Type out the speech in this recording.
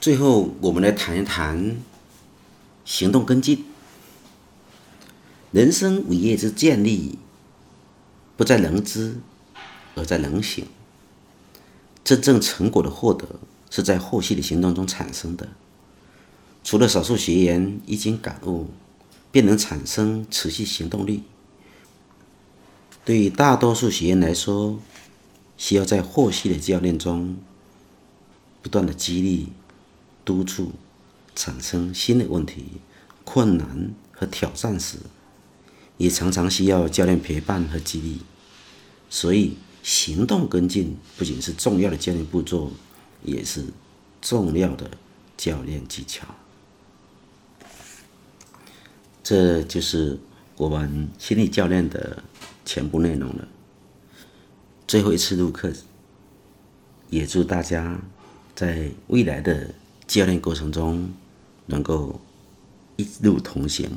最后，我们来谈一谈行动跟进。人生伟业之建立，不在能知，而在能行。真正成果的获得，是在后续的行动中产生的。除了少数学员一经感悟，便能产生持续行动力，对于大多数学员来说，需要在后续的教练中不断的激励、督促，产生新的问题、困难和挑战时，也常常需要教练陪伴和激励。所以，行动跟进不仅是重要的教练步骤，也是重要的教练技巧。这就是我们心理教练的全部内容了。最后一次录课，也祝大家在未来的教练过程中能够一路同行。